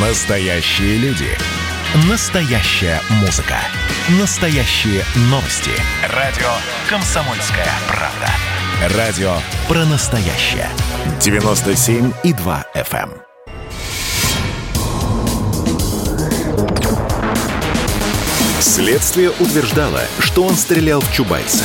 Настоящие люди. Настоящая музыка. Настоящие новости. Радио «Комсомольская правда». Радио про настоящее. 97,2 FM. эм. Следствие утверждало, что он стрелял в Чубайса.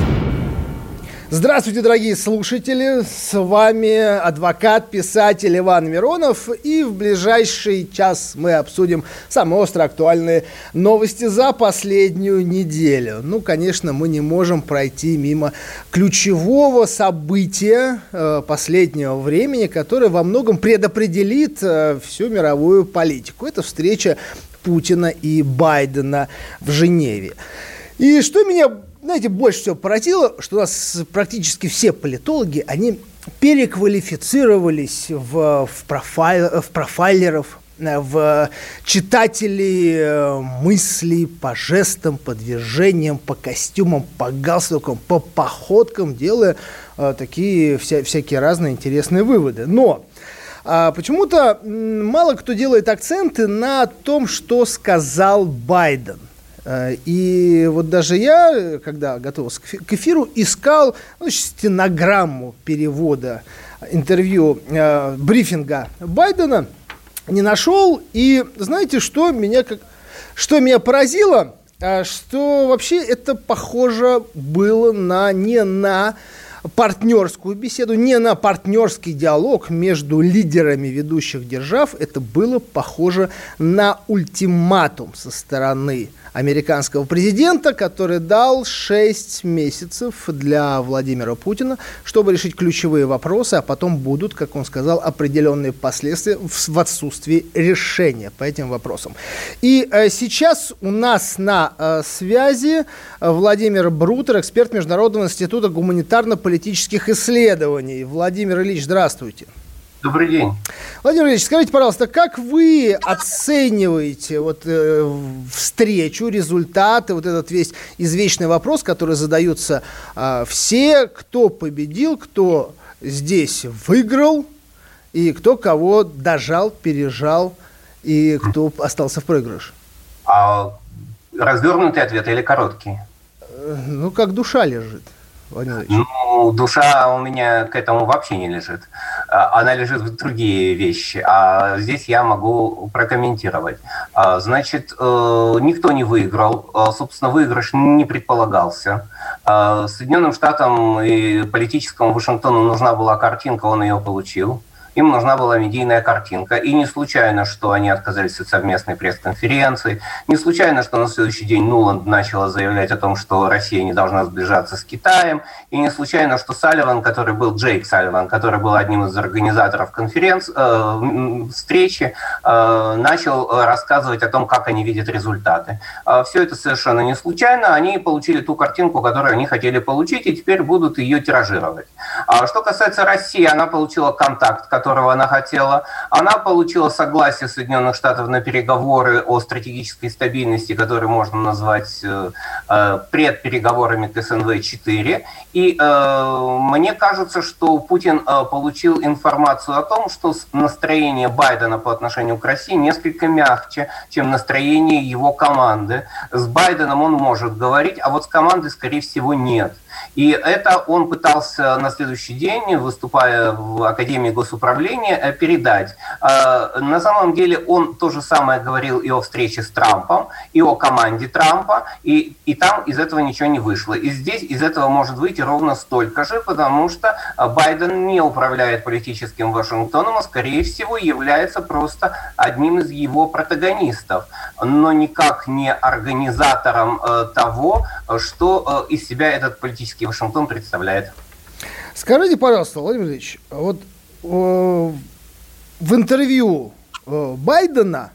Здравствуйте, дорогие слушатели! С вами адвокат, писатель Иван Миронов. И в ближайший час мы обсудим самые остро актуальные новости за последнюю неделю. Ну, конечно, мы не можем пройти мимо ключевого события э, последнего времени, которое во многом предопределит э, всю мировую политику. Это встреча Путина и Байдена в Женеве. И что меня знаете, больше всего поразило, что у нас практически все политологи, они переквалифицировались в, в, профайл, в профайлеров, в читателей э, мыслей по жестам, по движениям, по костюмам, по галстукам, по походкам, делая э, такие вся, всякие разные интересные выводы. Но а почему-то мало кто делает акценты на том, что сказал Байден. Э, и вот даже я, когда готовился к эфиру, искал ну, стенограмму перевода интервью, э, брифинга Байдена, не нашел. И знаете, что меня, как, что меня поразило? Э, что вообще это похоже было на, не на партнерскую беседу, не на партнерский диалог между лидерами ведущих держав. Это было похоже на ультиматум со стороны американского президента, который дал 6 месяцев для Владимира Путина, чтобы решить ключевые вопросы, а потом будут, как он сказал, определенные последствия в отсутствии решения по этим вопросам. И э, сейчас у нас на э, связи Владимир Брутер, эксперт Международного института гуманитарно-политических исследований. Владимир Ильич, здравствуйте. Добрый день. Владимир Ильич, скажите, пожалуйста, как вы оцениваете вот, э, встречу, результаты, вот этот весь извечный вопрос, который задаются э, все, кто победил, кто здесь выиграл, и кто кого дожал, пережал, и кто остался в проигрыше? А развернутый ответ или короткий? Э, ну, как душа лежит. Ну, душа у меня к этому вообще не лежит. А, она лежит в другие вещи. А здесь я могу прокомментировать. А, значит, э, никто не выиграл. А, собственно, выигрыш не предполагался. Соединенным Штатам и политическому Вашингтону нужна была картинка, он ее получил им нужна была медийная картинка. И не случайно, что они отказались от совместной пресс-конференции, не случайно, что на следующий день Нуланд начала заявлять о том, что Россия не должна сближаться с Китаем, и не случайно, что Салливан, который был Джейк Салливан, который был одним из организаторов конференции, э, встречи, э, начал рассказывать о том, как они видят результаты. Э, все это совершенно не случайно, они получили ту картинку, которую они хотели получить, и теперь будут ее тиражировать. А что касается России, она получила контакт, которого она хотела. Она получила согласие Соединенных Штатов на переговоры о стратегической стабильности, которые можно назвать э, э, предпереговорами к СНВ-4. И э, мне кажется, что Путин получил информацию о том, что настроение Байдена по отношению к России несколько мягче, чем настроение его команды. С Байденом он может говорить, а вот с командой, скорее всего, нет. И это он пытался на следующий день, выступая в Академии госуправления, э, передать. Э, на самом деле он то же самое говорил и о встрече с Трампом, и о команде Трампа, и, и там из этого ничего не вышло. И здесь из этого может выйти ровно столько же, потому что Байден не управляет политическим Вашингтоном, а скорее всего является просто одним из его протагонистов, но никак не организатором э, того, что из себя этот политический политический Вашингтон представляет. Скажите, пожалуйста, Владимир Ильич, вот э, в интервью э, Байдена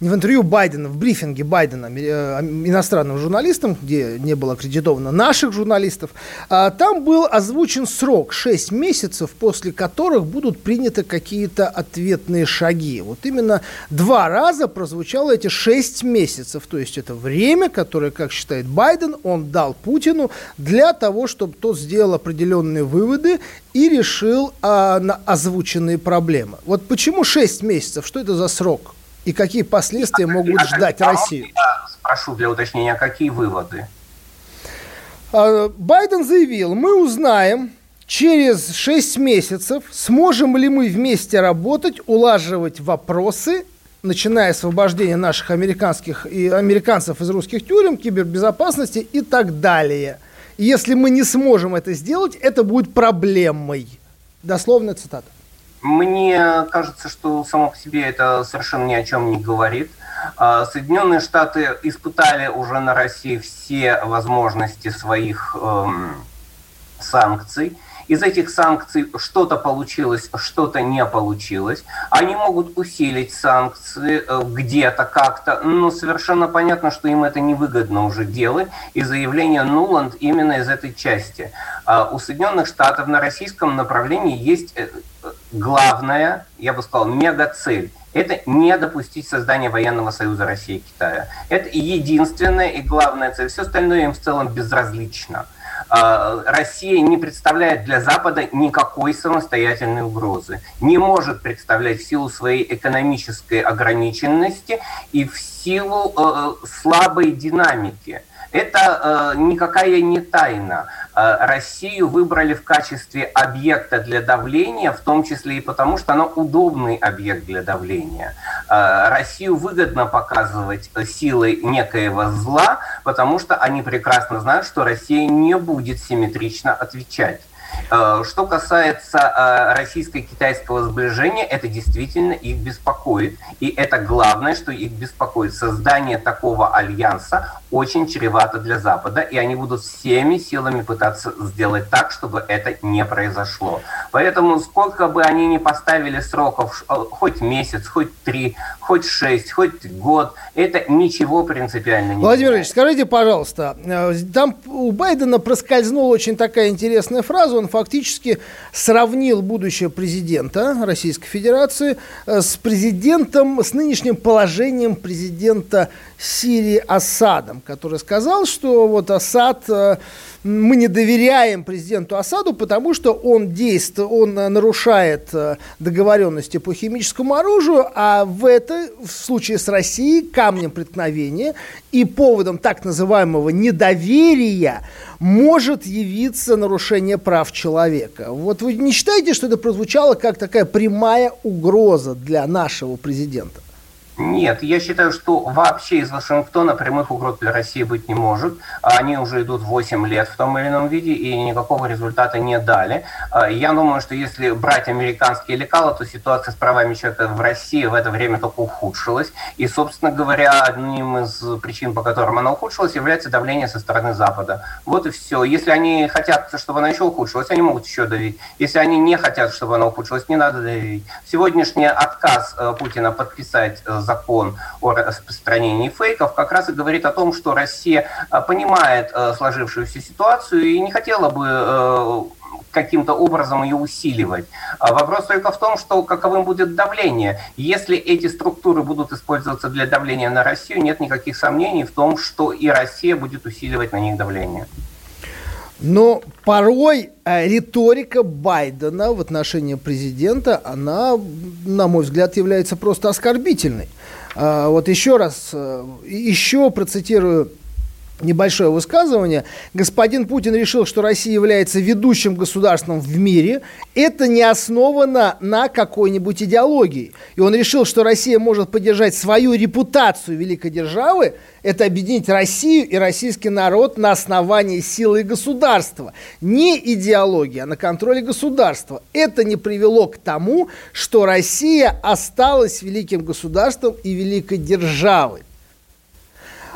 не в интервью Байдена, в брифинге Байдена э, иностранным журналистам, где не было аккредитовано наших журналистов, а, там был озвучен срок 6 месяцев, после которых будут приняты какие-то ответные шаги. Вот именно два раза прозвучало эти 6 месяцев, то есть это время, которое, как считает Байден, он дал Путину для того, чтобы тот сделал определенные выводы и решил а, на озвученные проблемы. Вот почему 6 месяцев? Что это за срок? И какие последствия могут ждать Россию? Я спрошу для уточнения, какие выводы? А, Байден заявил, мы узнаем через 6 месяцев, сможем ли мы вместе работать, улаживать вопросы, начиная с освобождения наших американских и американцев из русских тюрем, кибербезопасности и так далее. Если мы не сможем это сделать, это будет проблемой. Дословная цитата. Мне кажется, что само по себе это совершенно ни о чем не говорит. А, Соединенные Штаты испытали уже на России все возможности своих эм, санкций. Из этих санкций что-то получилось, что-то не получилось. Они могут усилить санкции э, где-то как-то, но совершенно понятно, что им это невыгодно уже делать. И заявление Нуланд именно из этой части. А у Соединенных Штатов на российском направлении есть э, главная, я бы сказал, мега-цель это не допустить создания военного союза России и Китая. Это единственная и главная цель. Все остальное им в целом безразлично. А, Россия не представляет для Запада никакой самостоятельной угрозы, не может представлять в силу своей экономической ограниченности и в силу э, слабой динамики. Это э, никакая не тайна. Э, Россию выбрали в качестве объекта для давления, в том числе и потому, что она удобный объект для давления. Э, Россию выгодно показывать силой некоего зла, потому что они прекрасно знают, что Россия не будет симметрично отвечать. Э, что касается э, российско-китайского сближения, это действительно их беспокоит. И это главное, что их беспокоит. Создание такого альянса очень чревато для Запада, и они будут всеми силами пытаться сделать так, чтобы это не произошло. Поэтому сколько бы они ни поставили сроков, э, хоть месяц, хоть три, хоть шесть, хоть год, это ничего принципиально не Владимир Ильич, скажите, пожалуйста, там у Байдена проскользнула очень такая интересная фраза, он фактически сравнил будущего президента Российской Федерации э, с президентом, с нынешним положением президента Сирии Асадом, который сказал, что вот Асад э, мы не доверяем президенту Асаду, потому что он действует, он нарушает э, договоренности по химическому оружию, а в это, в случае с Россией, камнем преткновения и поводом так называемого недоверия может явиться нарушение прав человека. Вот вы не считаете, что это прозвучало как такая прямая угроза для нашего президента? Нет, я считаю, что вообще из Вашингтона прямых угроз для России быть не может. Они уже идут 8 лет в том или ином виде и никакого результата не дали. А, я думаю, что если брать американские лекала, то ситуация с правами человека в России в это время только ухудшилась. И, собственно говоря, одним из причин, по которым она ухудшилась, является давление со стороны Запада. Вот и все. Если они хотят, чтобы она еще ухудшилась, они могут еще давить. Если они не хотят, чтобы она ухудшилась, не надо давить. Сегодняшний отказ э, Путина подписать э, закон о распространении фейков как раз и говорит о том, что Россия э, понимает э, сложившуюся ситуацию и не хотела бы э, каким-то образом ее усиливать. А вопрос только в том, что каковым будет давление. Если эти структуры будут использоваться для давления на Россию, нет никаких сомнений в том, что и Россия будет усиливать на них давление. Но порой э, риторика Байдена в отношении президента, она, на мой взгляд, является просто оскорбительной. А, вот еще раз, э, еще процитирую небольшое высказывание. Господин Путин решил, что Россия является ведущим государством в мире. Это не основано на какой-нибудь идеологии. И он решил, что Россия может поддержать свою репутацию великой державы. Это объединить Россию и российский народ на основании силы государства. Не идеологии, а на контроле государства. Это не привело к тому, что Россия осталась великим государством и великой державой.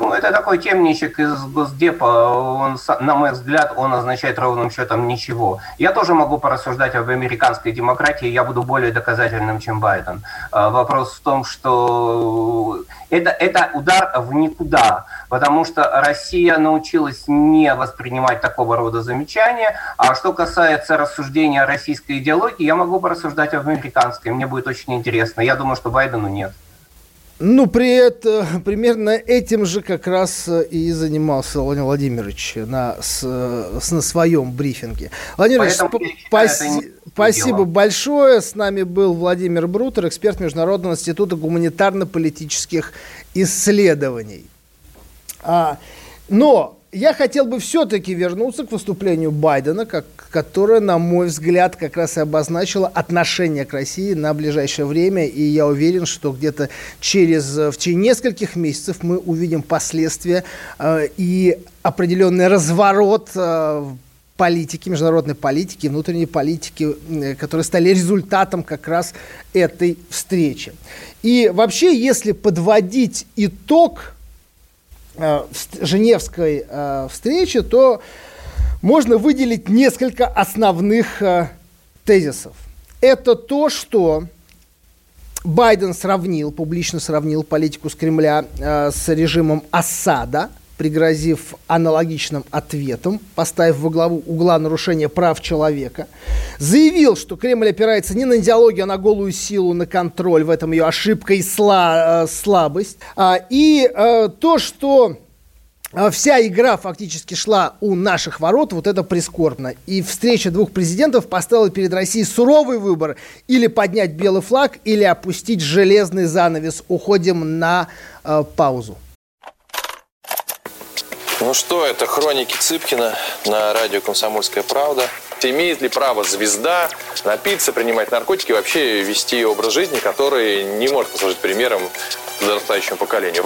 Ну, это такой темничек из Госдепа. Он, на мой взгляд, он означает ровным счетом ничего. Я тоже могу порассуждать об американской демократии. Я буду более доказательным, чем Байден. А, вопрос в том, что это, это удар в никуда, потому что Россия научилась не воспринимать такого рода замечания. А что касается рассуждения о российской идеологии, я могу порассуждать об американской. Мне будет очень интересно. Я думаю, что Байдену нет. Ну, при этом примерно этим же как раз э, и занимался Владимир Владимирович на, с, с, на своем брифинге. Владимир Владимирович, спаси, спасибо дело. большое. С нами был Владимир Брутер, эксперт Международного института гуманитарно-политических исследований. А, но я хотел бы все-таки вернуться к выступлению Байдена, как, которое, на мой взгляд, как раз и обозначило отношение к России на ближайшее время. И я уверен, что где-то через в течение нескольких месяцев мы увидим последствия э, и определенный разворот э, политики, международной политики, внутренней политики, э, которые стали результатом как раз этой встречи. И вообще, если подводить итог Э, Женевской э, встречи, то можно выделить несколько основных э, тезисов. Это то, что Байден сравнил, публично сравнил политику с Кремля с режимом Асада – пригрозив аналогичным ответом, поставив во главу угла нарушения прав человека, заявил, что Кремль опирается не на идеологию, а на голую силу, на контроль, в этом ее ошибка и сла, э, слабость. А, и э, то, что э, вся игра фактически шла у наших ворот, вот это прискорбно. И встреча двух президентов поставила перед Россией суровый выбор. Или поднять белый флаг, или опустить железный занавес. Уходим на паузу. Ну что, это хроники Цыпкина на радио «Комсомольская правда». Имеет ли право звезда напиться, принимать наркотики, вообще вести образ жизни, который не может послужить примером подрастающему поколению?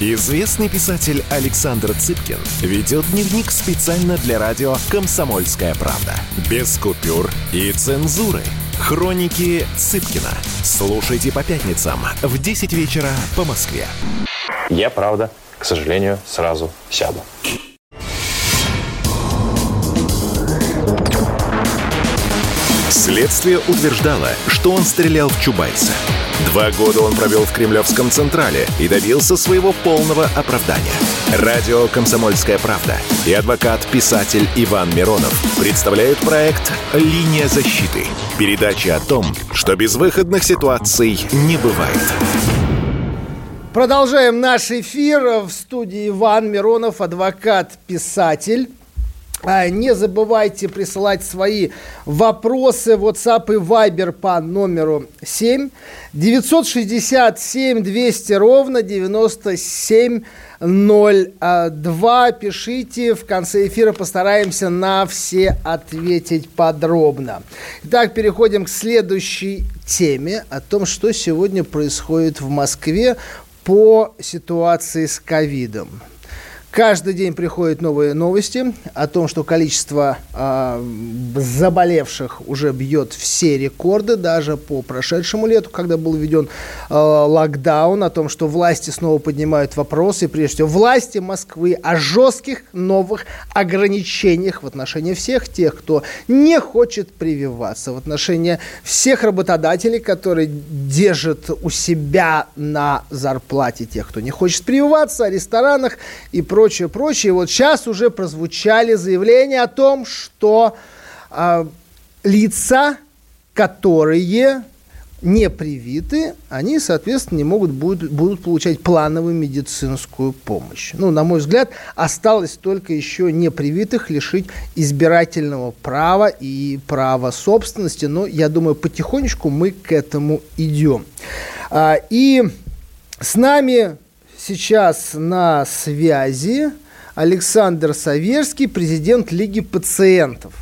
Известный писатель Александр Цыпкин ведет дневник специально для радио «Комсомольская правда». Без купюр и цензуры. Хроники Цыпкина. Слушайте по пятницам в 10 вечера по Москве. Я, правда, к сожалению, сразу сяду. Следствие утверждало, что он стрелял в Чубайса. Два года он провел в Кремлевском Централе и добился своего полного оправдания. Радио «Комсомольская правда» и адвокат-писатель Иван Миронов представляют проект «Линия защиты». Передача о том, что безвыходных ситуаций не бывает. Продолжаем наш эфир. В студии Иван Миронов, адвокат-писатель. А, не забывайте присылать свои вопросы в WhatsApp и Viber по номеру 7 967 200 ровно 9702. Пишите, в конце эфира постараемся на все ответить подробно. Итак, переходим к следующей теме о том, что сегодня происходит в Москве по ситуации с ковидом. Каждый день приходят новые новости о том, что количество э, заболевших уже бьет все рекорды, даже по прошедшему лету, когда был введен э, локдаун, о том, что власти снова поднимают вопросы, прежде всего власти Москвы, о жестких новых ограничениях в отношении всех тех, кто не хочет прививаться, в отношении всех работодателей, которые держат у себя на зарплате тех, кто не хочет прививаться, о ресторанах и прочее прочее, прочее. Вот сейчас уже прозвучали заявления о том, что э, лица, которые не привиты, они, соответственно, не могут будут, будут получать плановую медицинскую помощь. Ну, на мой взгляд, осталось только еще непривитых лишить избирательного права и права собственности. Но я думаю, потихонечку мы к этому идем. А, и с нами сейчас на связи Александр Саверский, президент Лиги пациентов.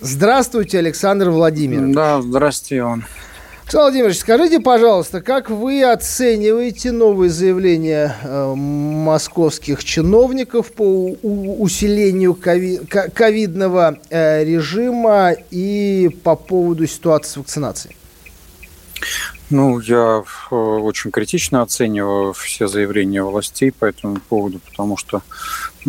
Здравствуйте, Александр Владимирович. Да, здравствуйте, Иван. Александр Владимирович, скажите, пожалуйста, как вы оцениваете новые заявления э, московских чиновников по усилению кови, ковидного э, режима и по поводу ситуации с вакцинацией? Ну, я э, очень критично оцениваю все заявления властей по этому поводу, потому что,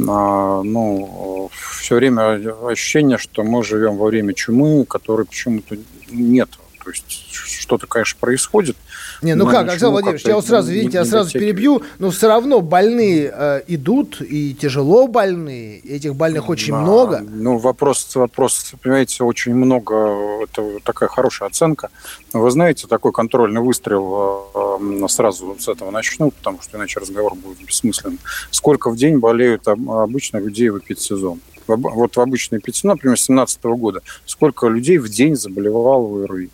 а, ну, все время ощущение, что мы живем во время чумы, которой почему-то нет. То есть что-то, конечно, происходит. Не, ну как, Александр Владимирович, я вот сразу, видите, я сразу перебью, но все равно больные э, идут, и тяжело больные, этих больных очень да, много. Ну, вопрос, вопрос, понимаете, очень много, это такая хорошая оценка. Вы знаете, такой контрольный выстрел э, сразу с этого начну, потому что иначе разговор будет бессмысленным. Сколько в день болеют обычно людей в эпидсезон? Вот в обычный эпидсезон, например, 2017 года, сколько людей в день заболевало в ОРВИ?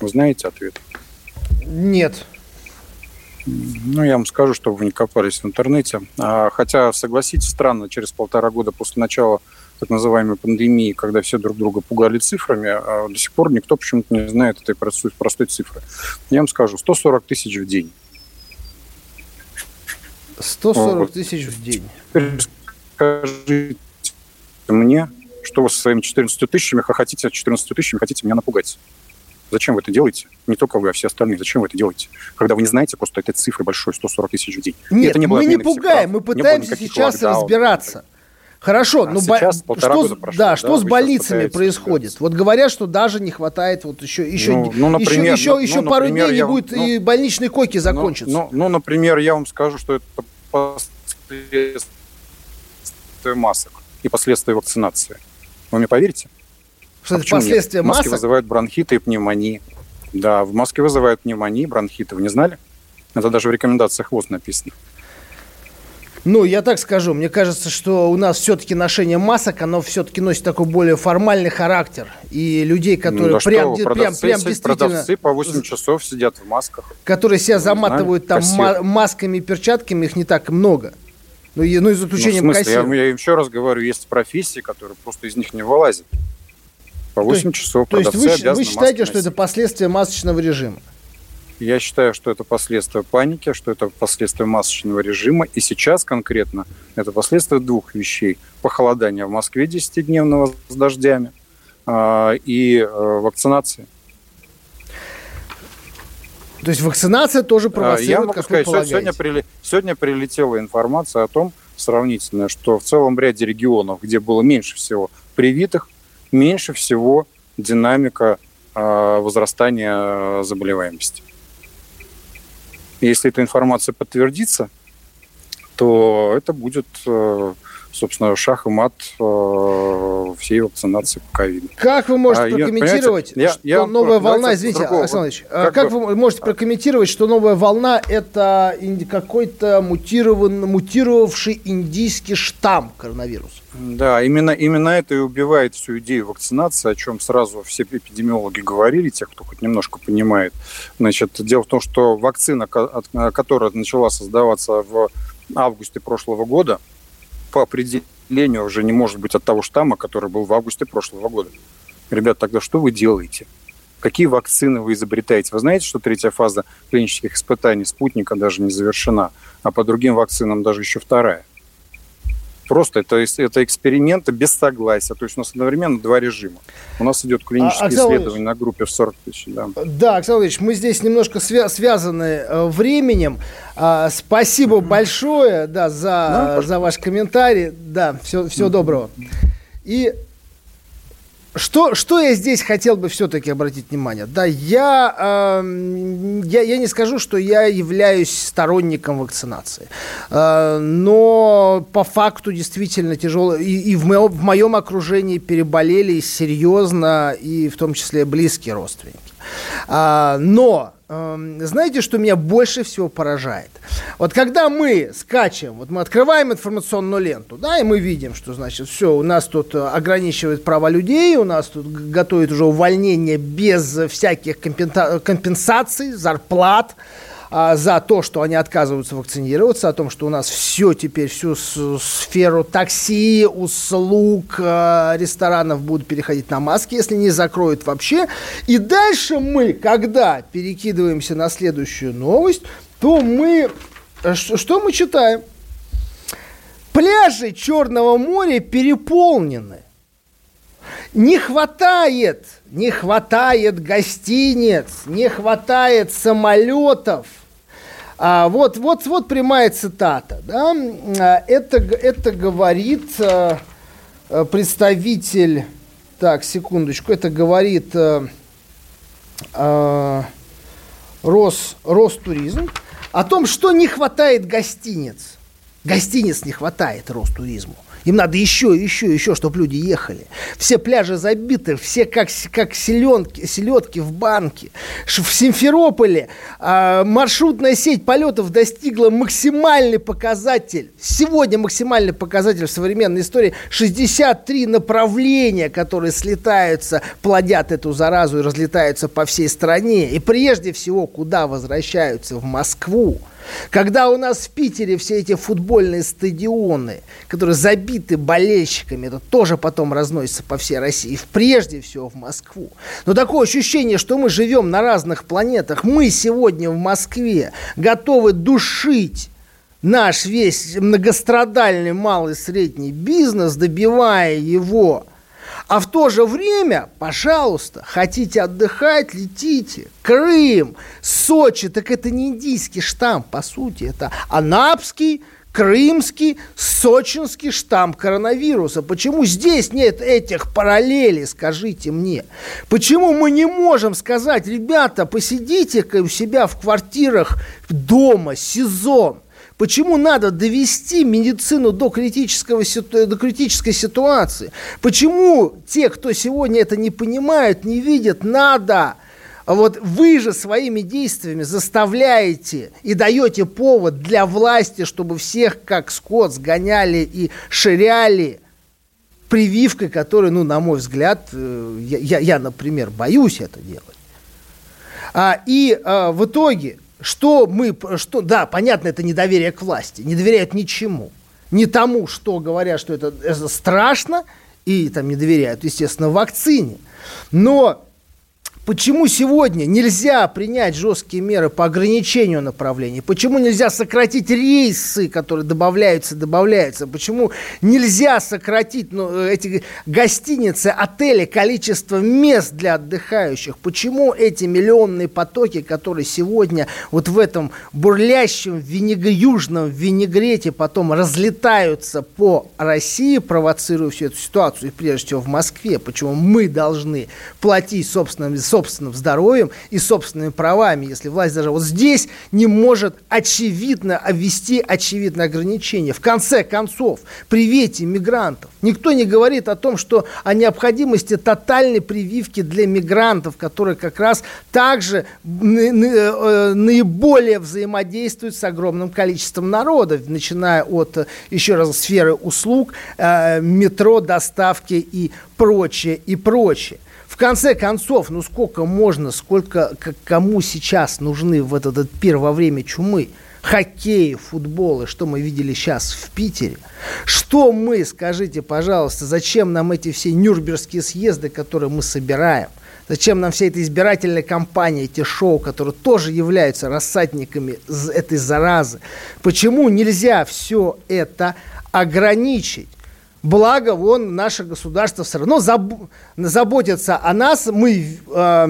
Вы знаете ответ? Нет. Ну, я вам скажу, чтобы вы не копались в интернете. А, хотя, согласитесь, странно, через полтора года после начала так называемой пандемии, когда все друг друга пугали цифрами, а до сих пор никто почему-то не знает этой простой, простой цифры. Я вам скажу, 140 тысяч в день. 140 вот. тысяч в день. скажите мне, что вы со своими 14 тысячами хотите, 14 тысячами хотите меня напугать. Зачем вы это делаете? Не только вы, а все остальные. Зачем вы это делаете? Когда вы не знаете просто этой цифры большой, 140 тысяч в день. Нет, не мы не пугаем, мы пытаемся сейчас локдаун. разбираться. Хорошо, а ну сейчас бо... что, прошло, да, да, что с больницами происходит? Вот говорят, что даже не хватает вот еще еще ну, ну, например, еще, еще, ну, еще пару например, дней не будет ну, и больничные койки ну, закончатся. Ну, ну, например, я вам скажу, что это последствия масок и последствия вакцинации. Вы мне поверите? Что а это последствия нет? масок? Маски вызывают бронхиты и пневмонии. Да, в Москве вызывают пневмонии, бронхиты. Вы не знали? Это даже в рекомендациях ВОЗ написано. Ну, я так скажу, мне кажется, что у нас все-таки ношение масок, оно все-таки носит такой более формальный характер. И людей, которые да прям, что, прям, прям действительно... Продавцы по 8 часов сидят в масках. Которые себя Вы заматывают знали? там Кассир. масками и перчатками, их не так много. Ну, и, ну и за исключением ну, в смысле? Я, я еще раз говорю, есть профессии, которые просто из них не вылазят. По 8 то часов То есть вы, вы считаете, что это последствия масочного режима? Я считаю, что это последствия паники, что это последствия масочного режима. И сейчас конкретно это последствия двух вещей. Похолодания в Москве 10-дневного с дождями э, и э, вакцинации. То есть вакцинация тоже а, провоцирует, Я могу как сказать, вы сегодня, прили, сегодня прилетела информация о том, сравнительно, что в целом ряде регионов, где было меньше всего привитых, меньше всего динамика а, возрастания заболеваемости. Если эта информация подтвердится, то это будет, э, собственно, шах и мат э, всей вакцинации по ковиду. Как вы можете а, прокомментировать, я, что я, новая волна, извините, другого, Александр Ильич, а как, как вы можете прокомментировать, что новая волна – это какой-то мутирован, мутировавший индийский штамм коронавируса? Да, именно, именно это и убивает всю идею вакцинации, о чем сразу все эпидемиологи говорили, те, кто хоть немножко понимает. Значит, дело в том, что вакцина, которая начала создаваться в августе прошлого года, по определению уже не может быть от того штамма, который был в августе прошлого года. Ребят, тогда что вы делаете? Какие вакцины вы изобретаете? Вы знаете, что третья фаза клинических испытаний спутника даже не завершена, а по другим вакцинам даже еще вторая? Просто это, это эксперименты без согласия. То есть у нас одновременно два режима. У нас идет клиническое а, исследование на группе в 40 тысяч. Да, да Александр Ильич, мы здесь немножко свя- связаны э, временем. А, спасибо большое да, за, да, за ваш комментарий. Да, все, всего доброго. И что, что я здесь хотел бы все-таки обратить внимание? Да, я, э, я, я не скажу, что я являюсь сторонником вакцинации. Э, но по факту действительно тяжело. И, и в, моем, в моем окружении переболели серьезно, и в том числе близкие родственники. Э, но знаете, что меня больше всего поражает? Вот когда мы скачем, вот мы открываем информационную ленту, да, и мы видим, что, значит, все, у нас тут э, ограничивают права людей, у нас тут готовят уже увольнение без всяких компенсаций, зарплат, а, за то, что они отказываются вакцинироваться, о том, что у нас все теперь, всю сферу такси, услуг, а, ресторанов будут переходить на маски, если не закроют вообще. И дальше мы, когда перекидываемся на следующую новость, то мы... Э, что мы читаем? Пляжи Черного моря переполнены. Не хватает, не хватает гостиниц, не хватает самолетов. А, вот, вот, вот прямая цитата. Да? А, это, это говорит а, представитель, так, секундочку, это говорит а, а, Рос, Ростуризм о том, что не хватает гостиниц. Гостиниц не хватает Ростуризму. Им надо еще, еще, еще, чтобы люди ехали. Все пляжи забиты, все как, как селенки, селедки в банке. В Симферополе э, маршрутная сеть полетов достигла максимальный показатель. Сегодня максимальный показатель в современной истории 63 направления, которые слетаются, плодят эту заразу и разлетаются по всей стране. И прежде всего, куда возвращаются? В Москву. Когда у нас в Питере все эти футбольные стадионы, которые забиты болельщиками, это тоже потом разносится по всей России, прежде всего в Москву. Но такое ощущение, что мы живем на разных планетах. Мы сегодня в Москве готовы душить наш весь многострадальный малый средний бизнес, добивая его а в то же время, пожалуйста, хотите отдыхать, летите. Крым, Сочи, так это не индийский штамм, по сути, это анапский, крымский, сочинский штамм коронавируса. Почему здесь нет этих параллелей, скажите мне? Почему мы не можем сказать, ребята, посидите-ка у себя в квартирах дома, сезон, Почему надо довести медицину до, критического, до критической ситуации? Почему те, кто сегодня это не понимают, не видят, надо вот вы же своими действиями заставляете и даете повод для власти, чтобы всех как скот сгоняли и ширяли прививкой, которой, ну, на мой взгляд, э, я, я, я например, боюсь это делать. А, и а, в итоге что мы, что, да, понятно, это недоверие к власти, не доверяют ничему. Не тому, что говорят, что это, это страшно, и там не доверяют, естественно, вакцине. Но Почему сегодня нельзя принять жесткие меры по ограничению направлений? Почему нельзя сократить рейсы, которые добавляются, добавляются? Почему нельзя сократить ну, эти гостиницы, отели, количество мест для отдыхающих? Почему эти миллионные потоки, которые сегодня вот в этом бурлящем винег... южном винегрете потом разлетаются по России, провоцируя всю эту ситуацию, и прежде всего в Москве? Почему мы должны платить собственным собственным здоровьем и собственными правами, если власть даже вот здесь не может очевидно ввести очевидное ограничение. В конце концов, привейте мигрантов. Никто не говорит о том, что о необходимости тотальной прививки для мигрантов, которые как раз также э, наиболее взаимодействуют с огромным количеством народа, начиная от, еще раз, сферы услуг, э, метро, доставки и прочее, и прочее конце концов, ну сколько можно, сколько кому сейчас нужны в этот, этот пир во время чумы? хоккей, футбол, и что мы видели сейчас в Питере. Что мы, скажите, пожалуйста, зачем нам эти все нюрнбергские съезды, которые мы собираем? Зачем нам вся эта избирательная кампания, эти шоу, которые тоже являются рассадниками этой заразы? Почему нельзя все это ограничить? Благо, вон, наше государство все равно заб- заботится о нас. Мы э,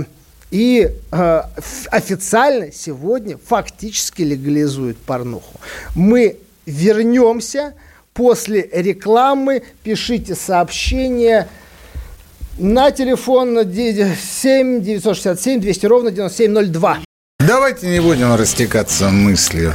и э, официально сегодня фактически легализует порнуху. Мы вернемся после рекламы. Пишите сообщения на телефон 7 967 200 ровно 9702. Давайте не будем растекаться мыслью.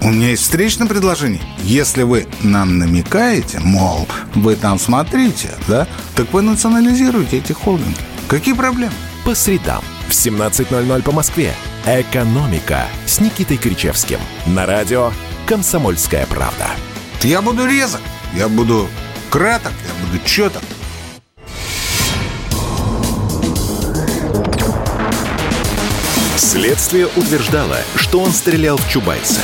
У меня есть встречное предложение. Если вы нам намекаете, мол, вы там смотрите, да, так вы национализируете эти холдинги. Какие проблемы? По средам в 17.00 по Москве. «Экономика» с Никитой Кричевским. На радио «Комсомольская правда». Я буду резок, я буду краток, я буду четок. Следствие утверждало, что он стрелял в Чубайса.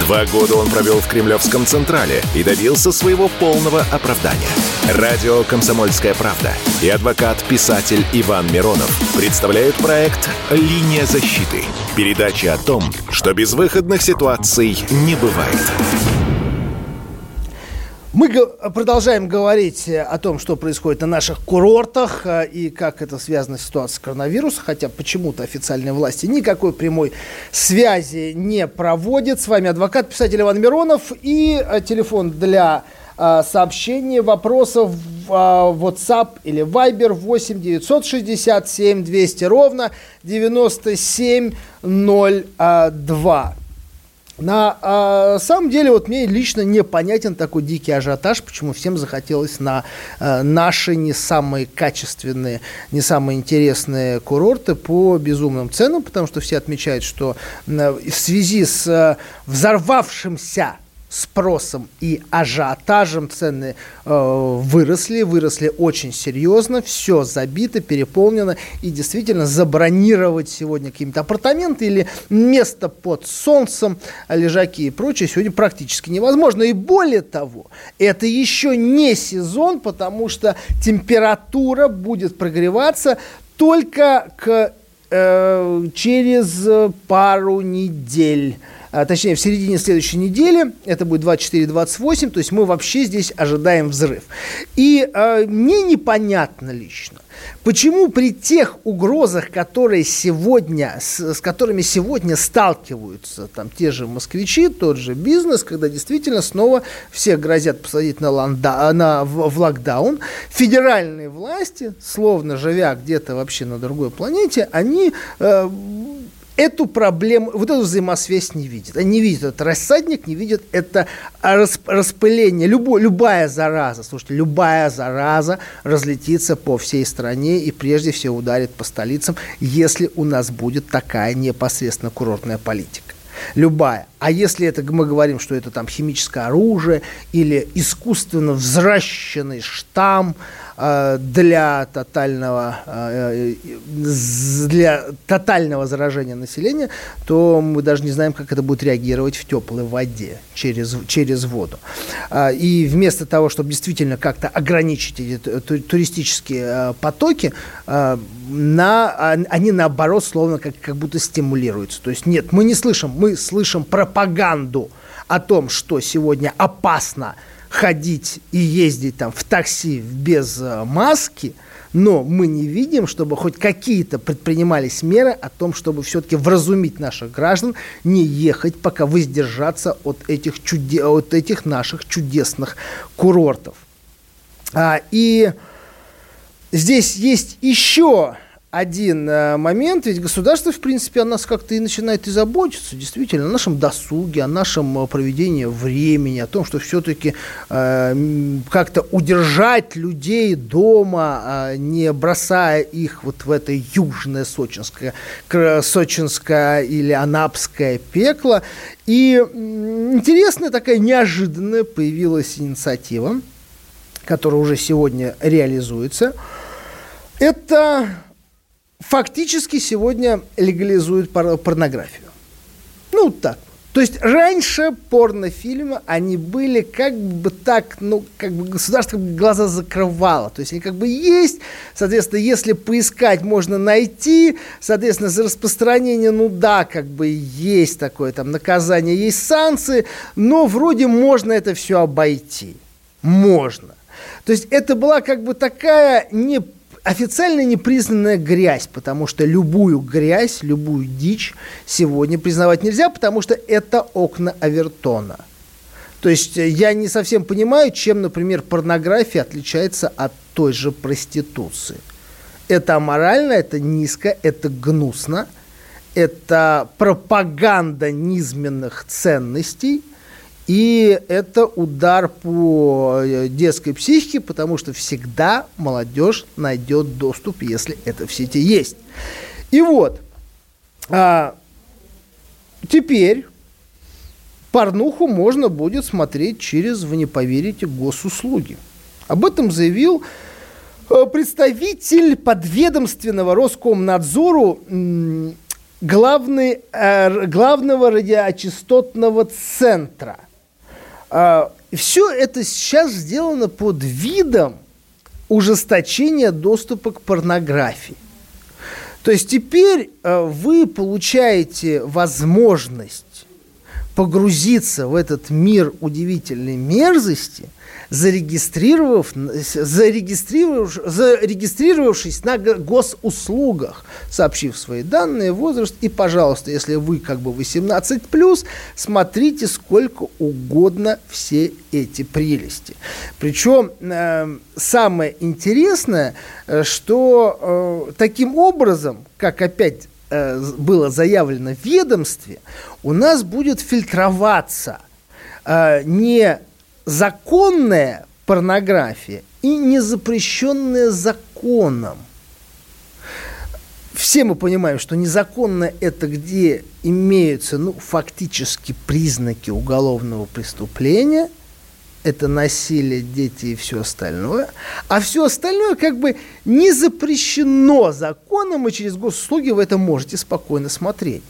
Два года он провел в Кремлевском Централе и добился своего полного оправдания. Радио «Комсомольская правда» и адвокат-писатель Иван Миронов представляют проект «Линия защиты». Передача о том, что безвыходных ситуаций не бывает. Мы продолжаем говорить о том, что происходит на наших курортах э, и как это связано с ситуацией коронавируса, хотя почему-то официальные власти никакой прямой связи не проводят. С вами адвокат, писатель Иван Миронов и э, телефон для э, сообщений, вопросов в WhatsApp или Viber 8 967 200 ровно 9702. На э, самом деле, вот мне лично непонятен такой дикий ажиотаж, почему всем захотелось на э, наши не самые качественные, не самые интересные курорты по безумным ценам, потому что все отмечают, что э, в связи с э, взорвавшимся спросом и ажиотажем цены э, выросли, выросли очень серьезно, все забито, переполнено, и действительно забронировать сегодня какие-то апартаменты или место под солнцем, лежаки и прочее сегодня практически невозможно. И более того, это еще не сезон, потому что температура будет прогреваться только к, э, через пару недель а, точнее, в середине следующей недели, это будет 24-28, то есть мы вообще здесь ожидаем взрыв. И э, мне непонятно лично, Почему при тех угрозах, которые сегодня, с, с которыми сегодня сталкиваются там те же москвичи, тот же бизнес, когда действительно снова все грозят посадить на, ланда, на, в, в локдаун, федеральные власти, словно живя где-то вообще на другой планете, они э, эту проблему, вот эту взаимосвязь не видят. Они не видят этот рассадник, не видят это распыление. Любо, любая зараза, слушайте, любая зараза разлетится по всей стране и прежде всего ударит по столицам, если у нас будет такая непосредственно курортная политика. Любая. А если это мы говорим, что это там химическое оружие или искусственно взращенный штамм, Э, для тотального, э, для тотального заражения населения, то мы даже не знаем, как это будет реагировать в теплой воде через, через воду. А, и вместо того, чтобы действительно как-то ограничить эти туристические э, потоки, на, они наоборот словно как, как будто стимулируются. То есть нет, мы не слышим, мы слышим пропаганду о том, что сегодня опасно ходить и ездить там в такси без э, маски, но мы не видим, чтобы хоть какие-то предпринимались меры о том, чтобы все-таки вразумить наших граждан, не ехать, пока воздержаться от этих, чуде... от этих наших чудесных курортов. А, и здесь есть еще один э, момент, ведь государство, в принципе, о нас как-то и начинает и заботиться, действительно, о нашем досуге, о нашем э, проведении времени, о том, что все-таки э, как-то удержать людей дома, э, не бросая их вот в это южное сочинское, сочинское или анапское пекло. И интересная такая неожиданная появилась инициатива, которая уже сегодня реализуется. Это фактически сегодня легализуют порнографию. Ну, так. То есть раньше порнофильмы, они были как бы так, ну, как бы государство глаза закрывало. То есть они как бы есть, соответственно, если поискать, можно найти. Соответственно, за распространение, ну да, как бы есть такое там наказание, есть санкции, но вроде можно это все обойти. Можно. То есть это была как бы такая не официально непризнанная грязь, потому что любую грязь, любую дичь сегодня признавать нельзя, потому что это окна Авертона. То есть э, я не совсем понимаю, чем, например, порнография отличается от той же проституции. Это аморально, это низко, это гнусно. это пропаганда низменных ценностей, и это удар по э, детской психике, потому что всегда молодежь найдет доступ, если это в сети есть. И вот, а, теперь порнуху можно будет смотреть через, вы не поверите, госуслуги. Об этом заявил э, представитель подведомственного Роскомнадзору главный, э, главного радиочастотного центра. Э, все это сейчас сделано под видом ужесточения доступа к порнографии. То есть теперь э, вы получаете возможность погрузиться в этот мир удивительной мерзости – зарегистрировав, зарегистрировав, зарегистрировавшись на госуслугах, сообщив свои данные, возраст. И, пожалуйста, если вы как бы 18+, смотрите сколько угодно все эти прелести. Причем э, самое интересное, э, что э, таким образом, как опять э, было заявлено в ведомстве, у нас будет фильтроваться э, не законная порнография и незапрещенная законом. Все мы понимаем, что незаконно это где имеются ну, фактически признаки уголовного преступления, это насилие, дети и все остальное, а все остальное как бы не запрещено законом, и через госуслуги вы это можете спокойно смотреть.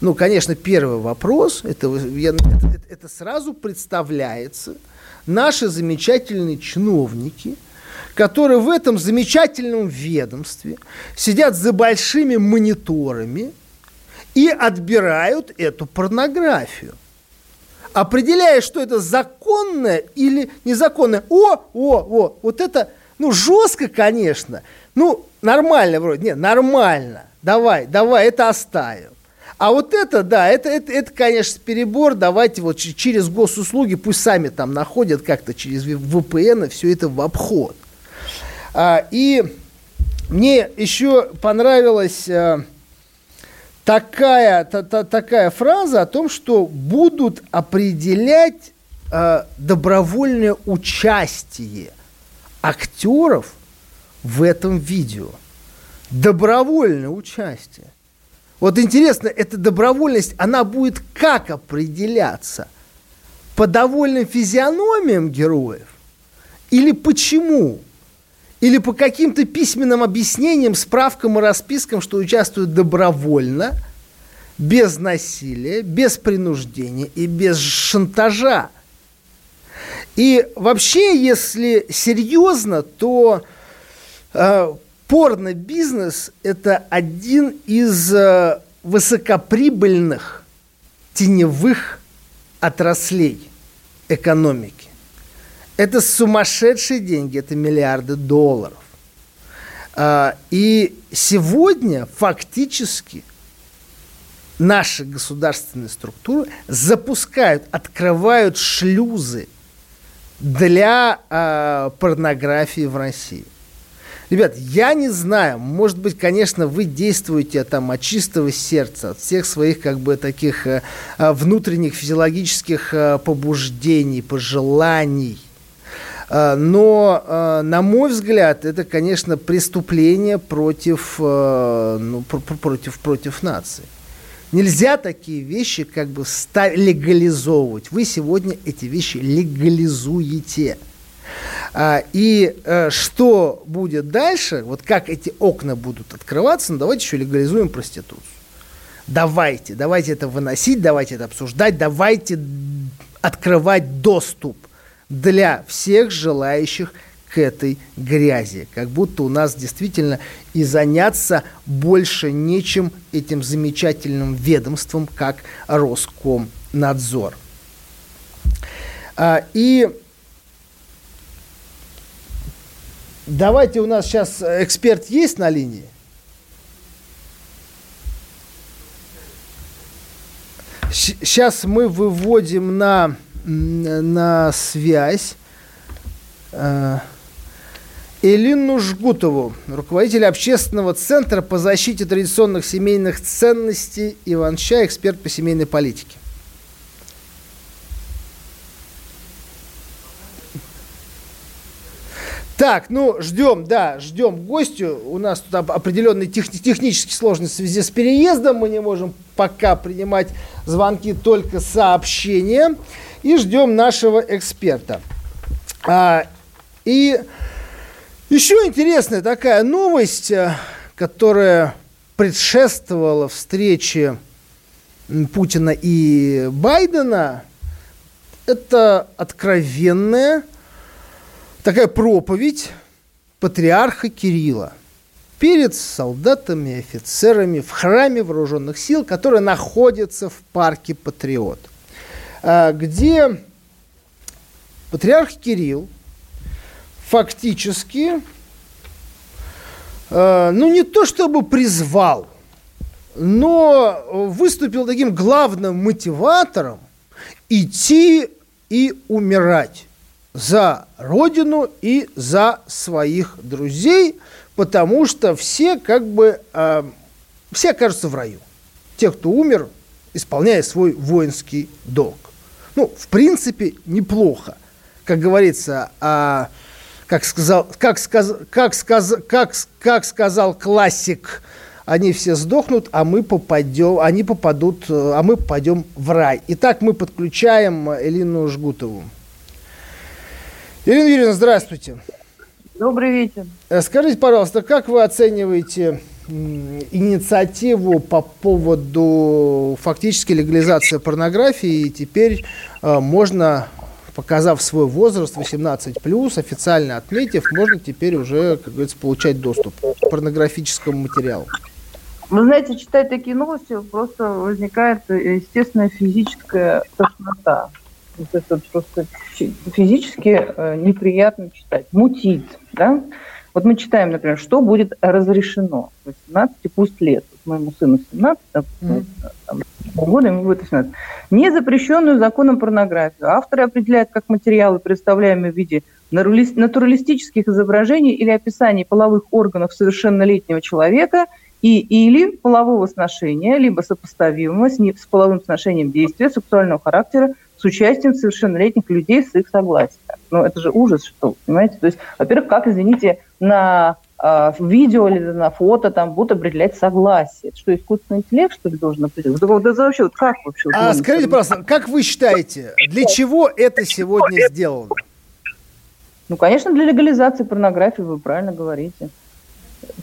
Ну, конечно, первый вопрос, это, я, это, это сразу представляется – наши замечательные чиновники, которые в этом замечательном ведомстве сидят за большими мониторами и отбирают эту порнографию. Определяя, что это законное или незаконное. О, о, о, вот это, ну, жестко, конечно. Ну, нормально вроде. Нет, нормально. Давай, давай, это оставим. А вот это, да, это, это, это, конечно, перебор. Давайте вот через госуслуги, пусть сами там находят как-то через VPN все это в обход. А, и мне еще понравилась а, такая, та, та, такая фраза о том, что будут определять а, добровольное участие актеров в этом видео. Добровольное участие. Вот интересно, эта добровольность, она будет как определяться? По довольным физиономиям героев? Или почему? Или по каким-то письменным объяснениям, справкам и распискам, что участвуют добровольно, без насилия, без принуждения и без шантажа? И вообще, если серьезно, то э, порно-бизнес – это один из э, высокоприбыльных теневых отраслей экономики. Это сумасшедшие деньги, это миллиарды долларов. А, и сегодня фактически наши государственные структуры запускают, открывают шлюзы для э, порнографии в России. Ребят, я не знаю, может быть, конечно, вы действуете там от чистого сердца, от всех своих как бы таких э, э внутренних физиологических э, побуждений, пожеланий. Но, на мой взгляд, это, конечно, преступление против, ну, пр против, против нации. Нельзя такие вещи как бы легализовывать. Вы сегодня эти вещи легализуете. А, и а, что будет дальше, вот как эти окна будут открываться, ну давайте еще легализуем проституцию. Давайте, давайте это выносить, давайте это обсуждать, давайте открывать доступ для всех желающих к этой грязи. Как будто у нас действительно и заняться больше нечем этим замечательным ведомством, как Роскомнадзор. А, и Давайте у нас сейчас эксперт есть на линии? Сейчас мы выводим на, на связь. Э, Элину Жгутову, руководитель общественного центра по защите традиционных семейных ценностей Иван-Ча, эксперт по семейной политике. Так, ну, ждем, да, ждем гостю. У нас тут определенные тех, технические сложности в связи с переездом. Мы не можем пока принимать звонки, только сообщения. И ждем нашего эксперта. А, и еще интересная такая новость, э, которая предшествовала встрече Путина и Байдена. Это откровенная такая проповедь патриарха Кирилла перед солдатами офицерами в храме вооруженных сил, который находится в парке Патриот, а, где патриарх Кирилл фактически, а, ну не то чтобы призвал, но выступил таким главным мотиватором идти и умирать за родину и за своих друзей, потому что все как бы, э, все окажутся в раю. Те, кто умер, исполняя свой воинский долг. Ну, в принципе, неплохо. Как говорится, а, как, сказал, как, сказ, как, сказ, как, как сказал классик, они все сдохнут, а мы попадем, они попадут, а мы попадем в рай. Итак, мы подключаем Элину Жгутову. Ирина Юрьевна, здравствуйте. Добрый вечер. Э, скажите, пожалуйста, как вы оцениваете инициативу по поводу фактически легализации порнографии, и теперь э, можно, показав свой возраст 18+, официально отметив, можно теперь уже, как говорится, получать доступ к порнографическому материалу? Вы знаете, читать такие новости просто возникает естественная физическая тошнота это просто физически э, неприятно читать, мутит, да? Вот мы читаем, например, что будет разрешено 18 пусть лет. Вот моему сыну 17, да, mm-hmm. там, года ему будет 18. Незапрещенную законом порнографию авторы определяют как материалы, представляемые в виде натуралистических изображений или описаний половых органов совершеннолетнего человека и или полового сношения, либо сопоставимого с, с половым сношением действия сексуального характера с участием совершеннолетних людей с их согласия. Ну, это же ужас, что, понимаете? То есть, во-первых, как, извините, на э, видео или на фото там будут определять согласие. Это что, искусственный интеллект, что ли, должен определять? Вот, это вообще, вот как вообще? А, скажите, пожалуйста, как вы считаете, для чего это сегодня сделано? Ну, конечно, для легализации порнографии, вы правильно говорите.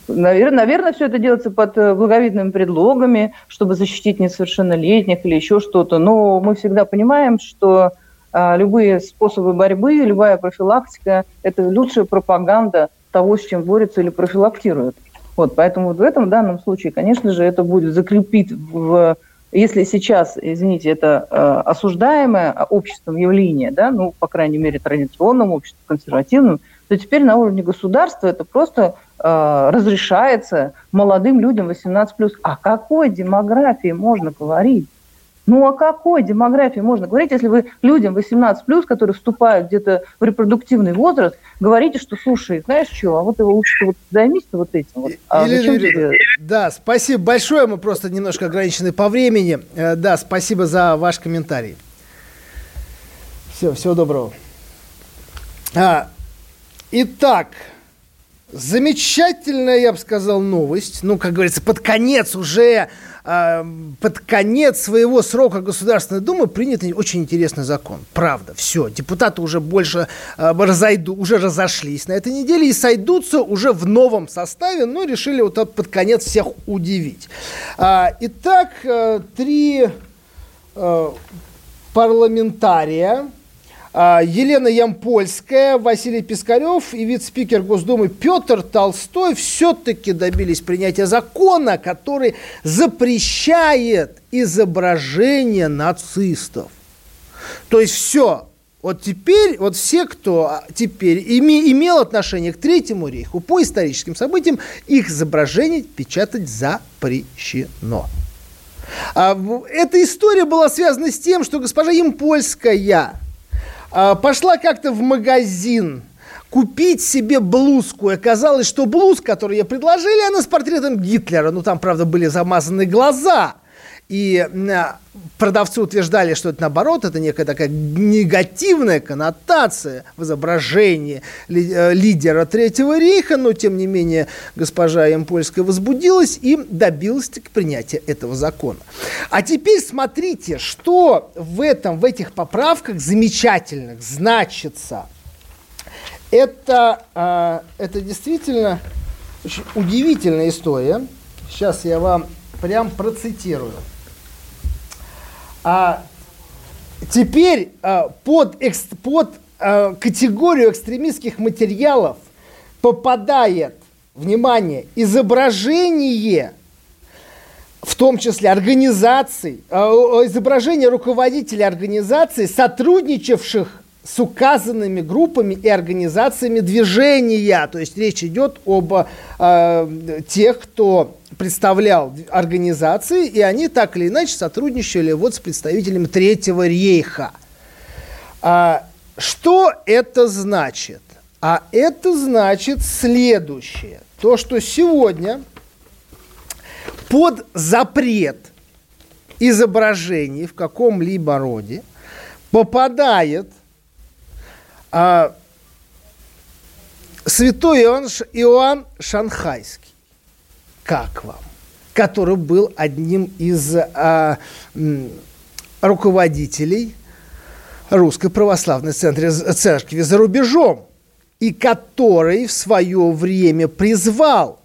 Наверное, наверное, все это делается под э, благовидными предлогами, чтобы защитить несовершеннолетних или еще что-то. Но мы всегда понимаем, что а, любые способы борьбы, любая профилактика – это лучшая пропаганда того, с чем борются или профилактируют. Вот, поэтому вот в этом данном случае, конечно же, это будет закрепить в если сейчас, извините, это э, осуждаемое обществом явление, да, ну, по крайней мере, традиционным обществом, консервативным, то теперь на уровне государства это просто э, разрешается молодым людям 18+. О какой демографии можно говорить? Ну, о какой демографии можно говорить, если вы людям 18+, которые вступают где-то в репродуктивный возраст, говорите, что, слушай, знаешь что, а вот его лучше вот займись вот этим. Вот. А Елена Юрьевна, да, спасибо большое, мы просто немножко ограничены по времени. Э, да, спасибо за ваш комментарий. Все, всего доброго. А, итак, замечательная, я бы сказал, новость. Ну, как говорится, под конец уже а, под конец своего срока Государственной Думы принят очень интересный закон. Правда, все. Депутаты уже больше э, разойду, уже разошлись на этой неделе и сойдутся уже в новом составе, но решили вот под конец всех удивить. А, итак, э, три э, парламентария Елена Ямпольская, Василий Пискарев и вице-спикер Госдумы Петр Толстой все-таки добились принятия закона, который запрещает изображение нацистов. То есть все, вот теперь, вот все, кто теперь име, имел отношение к Третьему рейху по историческим событиям, их изображение печатать запрещено. А, эта история была связана с тем, что госпожа а, пошла как-то в магазин, купить себе блузку. И оказалось, что блузка, которую ей предложили, она с портретом Гитлера. Ну, там, правда, были замазаны глаза. И продавцы утверждали, что это наоборот, это некая такая негативная коннотация в изображении э, лидера Третьего рейха, но тем не менее госпожа Ямпольская возбудилась и добилась таки принятия этого закона. А теперь смотрите, что в этом, в этих поправках замечательных значится. Это, э, это действительно очень удивительная история. Сейчас я вам прям процитирую. А теперь а, под, под а, категорию экстремистских материалов попадает, внимание, изображение, в том числе организаций, а, изображение руководителей организаций, сотрудничавших с указанными группами и организациями движения. То есть речь идет об э, тех, кто представлял организации, и они так или иначе сотрудничали вот с представителями Третьего рейха. А, что это значит? А это значит следующее. То, что сегодня под запрет изображений в каком-либо роде попадает а, святой Иоанн, Иоанн Шанхайский. Как вам? Который был одним из а, руководителей Русской Православной Церкви за рубежом, и который в свое время призвал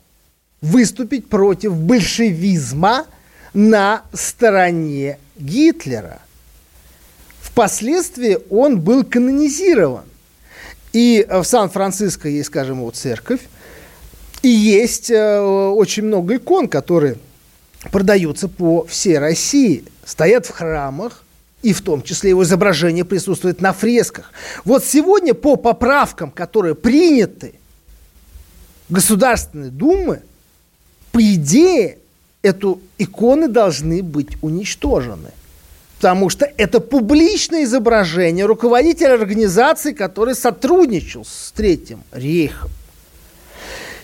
выступить против большевизма на стороне Гитлера. Впоследствии он был канонизирован. И в Сан-Франциско есть, скажем, вот церковь, и есть э, очень много икон, которые продаются по всей России, стоят в храмах, и в том числе его изображение присутствует на фресках. Вот сегодня по поправкам, которые приняты Государственной Думы, по идее, эту иконы должны быть уничтожены потому что это публичное изображение руководителя организации, который сотрудничал с Третьим рейхом.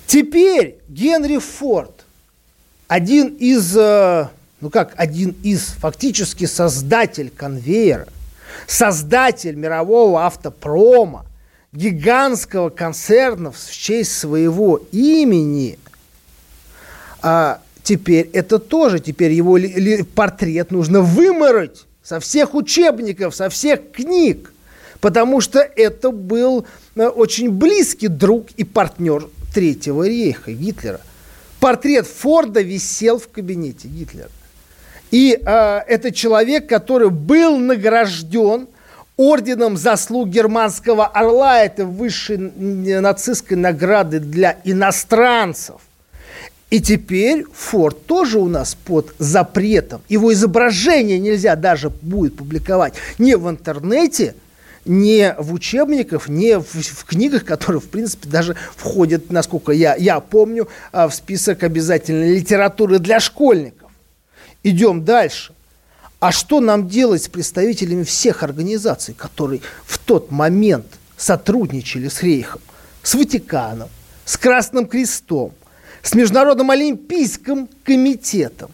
Теперь Генри Форд, один из, э, ну как, один из, фактически создатель конвейера, создатель мирового автопрома, гигантского концерна в честь своего имени, а теперь это тоже, теперь его портрет нужно вымороть со всех учебников, со всех книг, потому что это был э, очень близкий друг и партнер Третьего рейха Гитлера. Портрет Форда висел в кабинете Гитлера. И э, это человек, который был награжден орденом заслуг германского орла, это высшей нацистской награды для иностранцев. И теперь Форд тоже у нас под запретом. Его изображение нельзя даже будет публиковать не в интернете, не в учебниках, не в, в книгах, которые, в принципе, даже входят, насколько я, я помню, а, в список обязательной литературы для школьников. Идем дальше. А что нам делать с представителями всех организаций, которые в тот момент сотрудничали с Рейхом, с Ватиканом, с Красным Крестом, с Международным Олимпийским комитетом.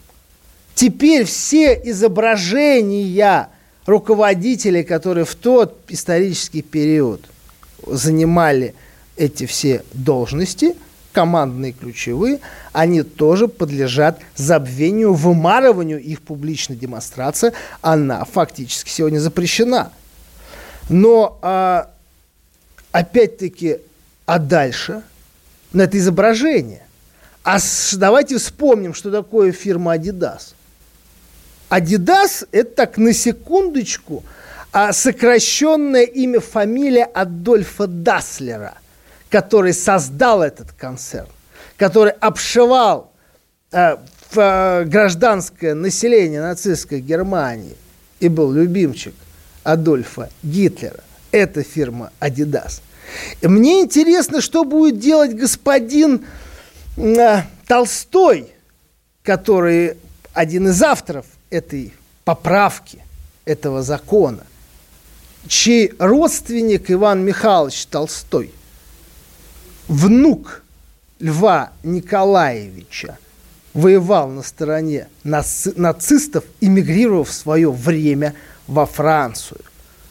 Теперь все изображения руководителей, которые в тот исторический период занимали эти все должности, командные ключевые, они тоже подлежат забвению, вымарыванию их публичная демонстрация, она фактически сегодня запрещена. Но а, опять-таки, а дальше на это изображение а давайте вспомним, что такое фирма Adidas. Adidas – это так на секундочку а сокращенное имя, фамилия Адольфа Даслера, который создал этот концерн, который обшивал э, в, э, гражданское население нацистской Германии и был любимчик Адольфа Гитлера. Это фирма Adidas. Мне интересно, что будет делать господин Толстой, который один из авторов этой поправки, этого закона, чей родственник Иван Михайлович Толстой внук Льва Николаевича воевал на стороне наци нацистов, эмигрировав в свое время во Францию.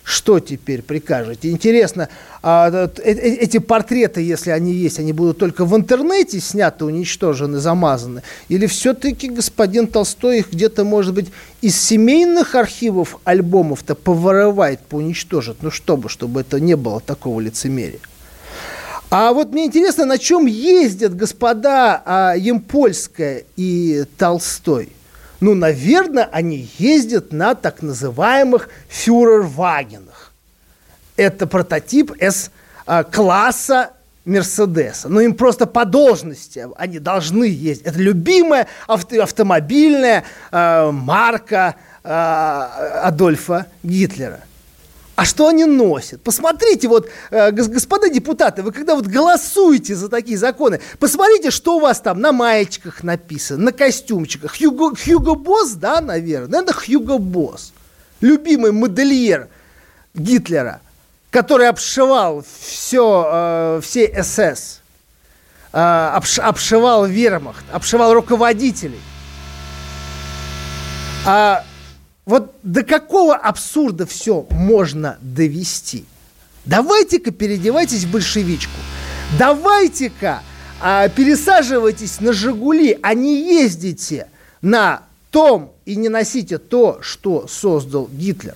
Что теперь прикажете? Интересно, э, э, эти портреты, если они есть, они будут только в интернете сняты, уничтожены, замазаны? Или все-таки господин Толстой их где-то, может быть, из семейных архивов альбомов-то поворовает, поуничтожит? Ну, чтобы, чтобы это не было такого лицемерия. А вот мне интересно, на чем ездят господа а, Емпольская и Толстой? Ну, наверное, они ездят на так называемых фюрервагенах. Это прототип С-класса Мерседеса. Ну, им просто по должности они должны ездить. Это любимая авто автомобильная э, марка э, Адольфа Гитлера – а что они носят? Посмотрите, вот, э, господа депутаты, вы когда вот голосуете за такие законы, посмотрите, что у вас там на маечках написано, на костюмчиках. Хьюго, Хьюго Босс, да, наверное? Это Хьюго Босс. Любимый модельер Гитлера, который обшивал все, э, все СС, э, обш, обшивал вермахт, обшивал руководителей. А вот до какого абсурда все можно довести? Давайте-ка переодевайтесь в большевичку. Давайте-ка а, пересаживайтесь на «Жигули», а не ездите на том и не носите то, что создал Гитлер.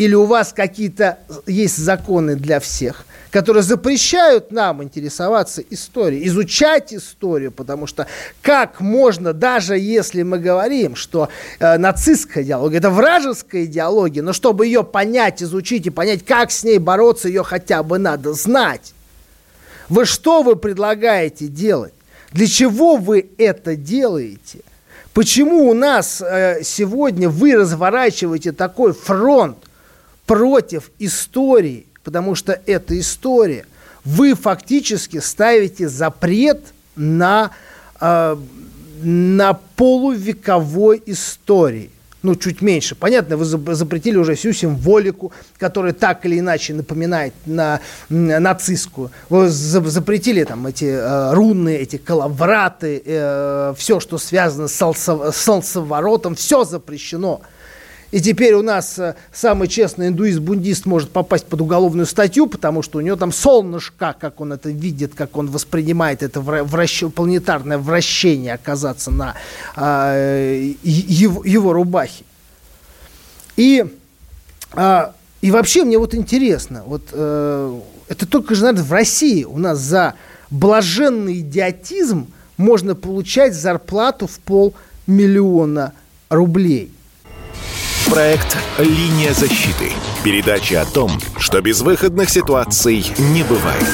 Или у вас какие-то есть законы для всех, которые запрещают нам интересоваться историей, изучать историю, потому что как можно, даже если мы говорим, что э, нацистская идеология – это вражеская идеология, но чтобы ее понять, изучить и понять, как с ней бороться, ее хотя бы надо знать. Вы что вы предлагаете делать? Для чего вы это делаете? Почему у нас э, сегодня вы разворачиваете такой фронт против истории, потому что это история, вы фактически ставите запрет на, э, на полувековой истории. Ну, чуть меньше. Понятно, вы запретили уже всю символику, которая так или иначе напоминает на, на нацистскую. Вы запретили там эти э, руны, эти калавраты, э, все, что связано с солнцеворотом, все запрещено. И теперь у нас э, самый честный индуист-бундист может попасть под уголовную статью, потому что у него там солнышко, как он это видит, как он воспринимает это вращ... планетарное вращение оказаться на э, его, его рубахе. И, э, и вообще мне вот интересно, вот э, это только же, наверное, в России у нас за блаженный идиотизм можно получать зарплату в полмиллиона рублей – Проект «Линия защиты». Передача о том, что безвыходных ситуаций не бывает.